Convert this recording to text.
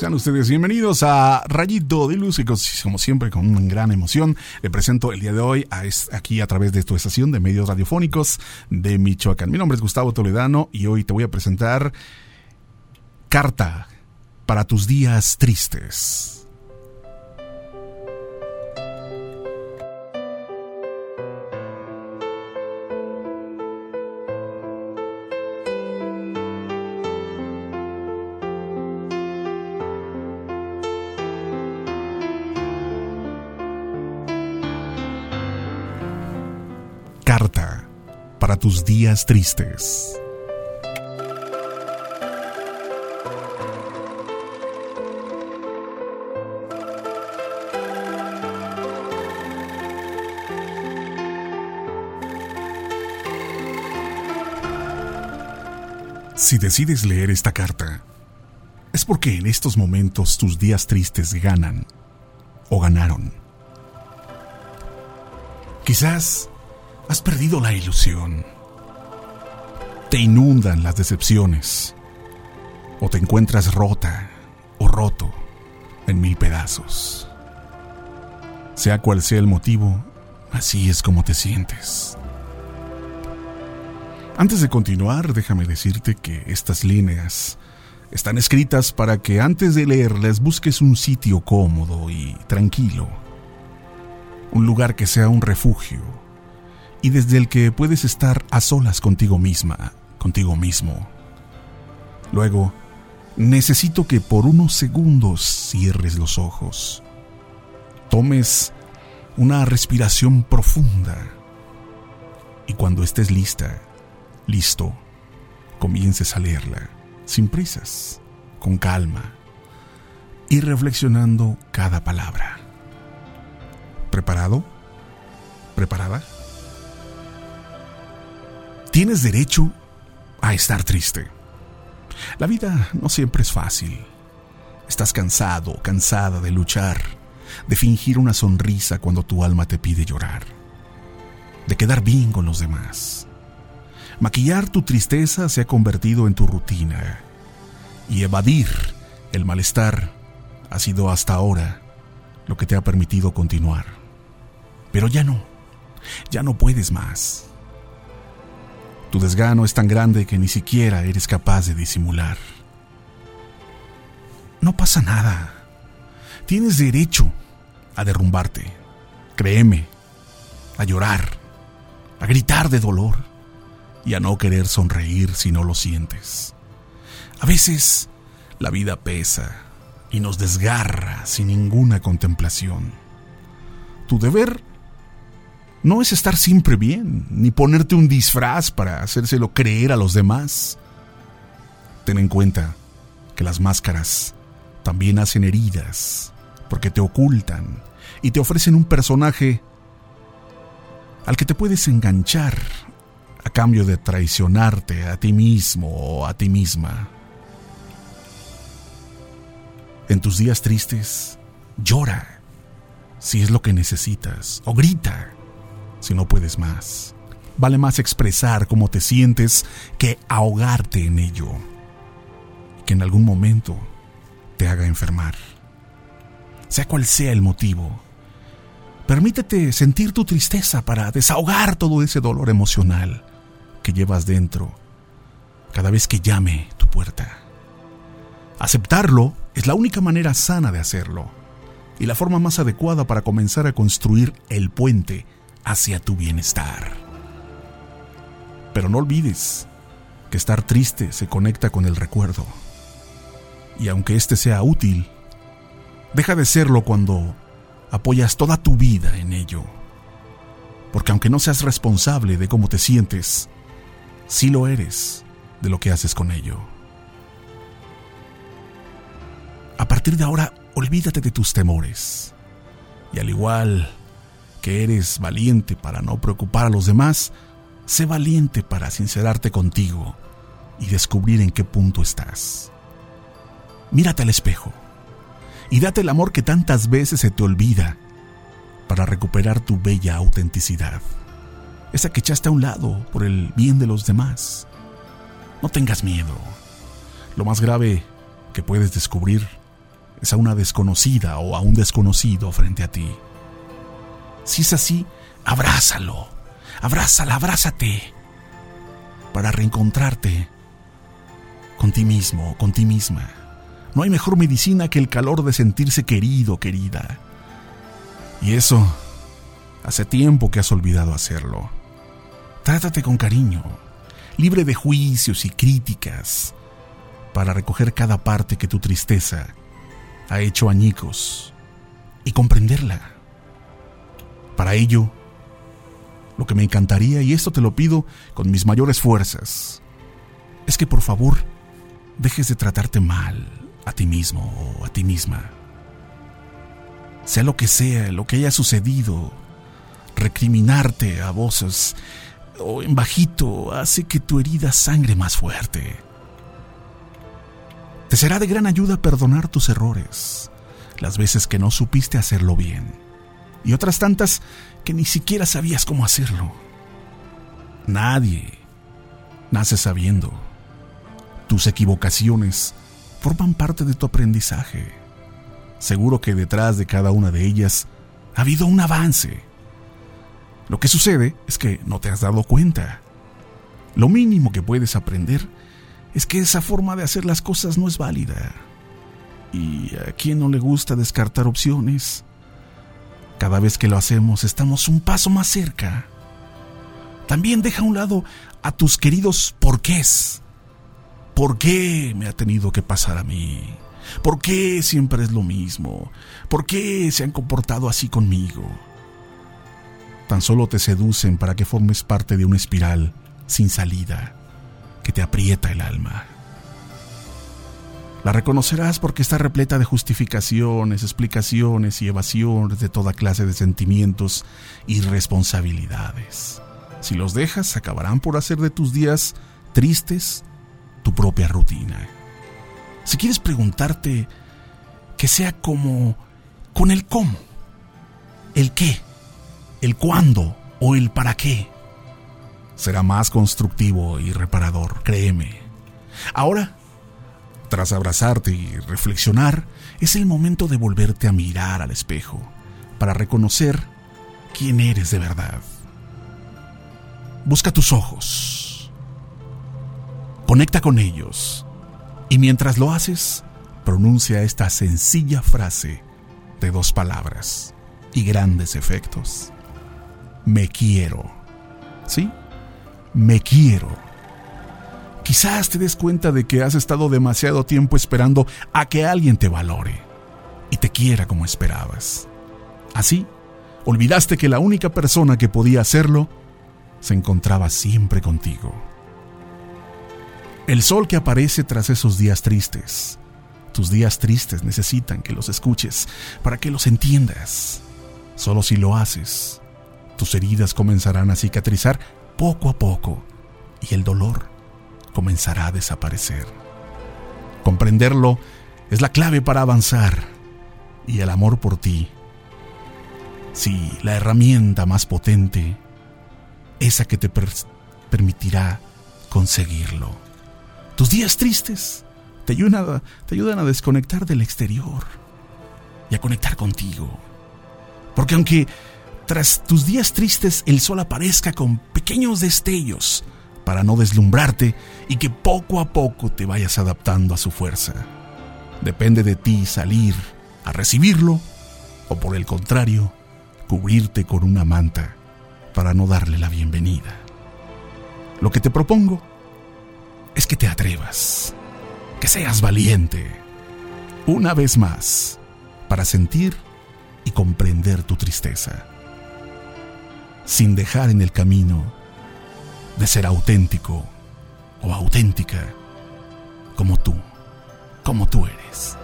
Sean ustedes bienvenidos a Rayito de Luz y como siempre con una gran emoción le presento el día de hoy aquí a través de tu estación de medios radiofónicos de Michoacán. Mi nombre es Gustavo Toledano y hoy te voy a presentar Carta para tus días tristes. Carta para tus días tristes. Si decides leer esta carta, es porque en estos momentos tus días tristes ganan o ganaron. Quizás Has perdido la ilusión. Te inundan las decepciones. O te encuentras rota o roto en mil pedazos. Sea cual sea el motivo, así es como te sientes. Antes de continuar, déjame decirte que estas líneas están escritas para que antes de leerlas busques un sitio cómodo y tranquilo. Un lugar que sea un refugio y desde el que puedes estar a solas contigo misma, contigo mismo. Luego, necesito que por unos segundos cierres los ojos, tomes una respiración profunda y cuando estés lista, listo, comiences a leerla, sin prisas, con calma y reflexionando cada palabra. ¿Preparado? ¿Preparada? Tienes derecho a estar triste. La vida no siempre es fácil. Estás cansado, cansada de luchar, de fingir una sonrisa cuando tu alma te pide llorar, de quedar bien con los demás. Maquillar tu tristeza se ha convertido en tu rutina y evadir el malestar ha sido hasta ahora lo que te ha permitido continuar. Pero ya no, ya no puedes más. Tu desgano es tan grande que ni siquiera eres capaz de disimular. No pasa nada. Tienes derecho a derrumbarte. Créeme, a llorar, a gritar de dolor y a no querer sonreír si no lo sientes. A veces la vida pesa y nos desgarra sin ninguna contemplación. Tu deber no es estar siempre bien, ni ponerte un disfraz para hacérselo creer a los demás. Ten en cuenta que las máscaras también hacen heridas, porque te ocultan y te ofrecen un personaje al que te puedes enganchar a cambio de traicionarte a ti mismo o a ti misma. En tus días tristes, llora si es lo que necesitas, o grita si no puedes más. Vale más expresar cómo te sientes que ahogarte en ello. Que en algún momento te haga enfermar. Sea cual sea el motivo, permítete sentir tu tristeza para desahogar todo ese dolor emocional que llevas dentro cada vez que llame tu puerta. Aceptarlo es la única manera sana de hacerlo y la forma más adecuada para comenzar a construir el puente hacia tu bienestar. Pero no olvides que estar triste se conecta con el recuerdo. Y aunque este sea útil, deja de serlo cuando apoyas toda tu vida en ello. Porque aunque no seas responsable de cómo te sientes, sí lo eres de lo que haces con ello. A partir de ahora, olvídate de tus temores. Y al igual que eres valiente para no preocupar a los demás, sé valiente para sincerarte contigo y descubrir en qué punto estás. Mírate al espejo y date el amor que tantas veces se te olvida para recuperar tu bella autenticidad, esa que echaste a un lado por el bien de los demás. No tengas miedo. Lo más grave que puedes descubrir es a una desconocida o a un desconocido frente a ti. Si es así, abrázalo, abrázala, abrázate, para reencontrarte con ti mismo, con ti misma. No hay mejor medicina que el calor de sentirse querido, querida. Y eso, hace tiempo que has olvidado hacerlo. Trátate con cariño, libre de juicios y críticas, para recoger cada parte que tu tristeza ha hecho añicos y comprenderla. Para ello, lo que me encantaría, y esto te lo pido con mis mayores fuerzas, es que por favor dejes de tratarte mal a ti mismo o a ti misma. Sea lo que sea, lo que haya sucedido, recriminarte a voces o en bajito hace que tu herida sangre más fuerte. Te será de gran ayuda perdonar tus errores, las veces que no supiste hacerlo bien, y otras tantas que ni siquiera sabías cómo hacerlo. Nadie nace sabiendo. Tus equivocaciones forman parte de tu aprendizaje. Seguro que detrás de cada una de ellas ha habido un avance. Lo que sucede es que no te has dado cuenta. Lo mínimo que puedes aprender es que esa forma de hacer las cosas no es válida. ¿Y a quién no le gusta descartar opciones? Cada vez que lo hacemos estamos un paso más cerca. También deja a un lado a tus queridos porqués. ¿Por qué me ha tenido que pasar a mí? ¿Por qué siempre es lo mismo? ¿Por qué se han comportado así conmigo? Tan solo te seducen para que formes parte de una espiral sin salida que te aprieta el alma. La reconocerás porque está repleta de justificaciones, explicaciones y evasiones de toda clase de sentimientos y responsabilidades. Si los dejas, acabarán por hacer de tus días tristes tu propia rutina. Si quieres preguntarte, que sea como con el cómo, el qué, el cuándo o el para qué. Será más constructivo y reparador, créeme. Ahora, tras abrazarte y reflexionar, es el momento de volverte a mirar al espejo para reconocer quién eres de verdad. Busca tus ojos Conecta con ellos y mientras lo haces, pronuncia esta sencilla frase de dos palabras y grandes efectos. Me quiero. ¿Sí? Me quiero. Quizás te des cuenta de que has estado demasiado tiempo esperando a que alguien te valore y te quiera como esperabas. Así, olvidaste que la única persona que podía hacerlo se encontraba siempre contigo. El sol que aparece tras esos días tristes. Tus días tristes necesitan que los escuches para que los entiendas. Solo si lo haces, tus heridas comenzarán a cicatrizar poco a poco y el dolor comenzará a desaparecer. Comprenderlo es la clave para avanzar y el amor por ti. Sí, la herramienta más potente, esa que te permitirá conseguirlo. Tus días tristes te ayudan, a, te ayudan a desconectar del exterior y a conectar contigo. Porque aunque tras tus días tristes el sol aparezca con pequeños destellos para no deslumbrarte y que poco a poco te vayas adaptando a su fuerza, depende de ti salir a recibirlo o por el contrario, cubrirte con una manta para no darle la bienvenida. Lo que te propongo es que te atrevas, que seas valiente, una vez más, para sentir y comprender tu tristeza, sin dejar en el camino de ser auténtico o auténtica como tú, como tú eres.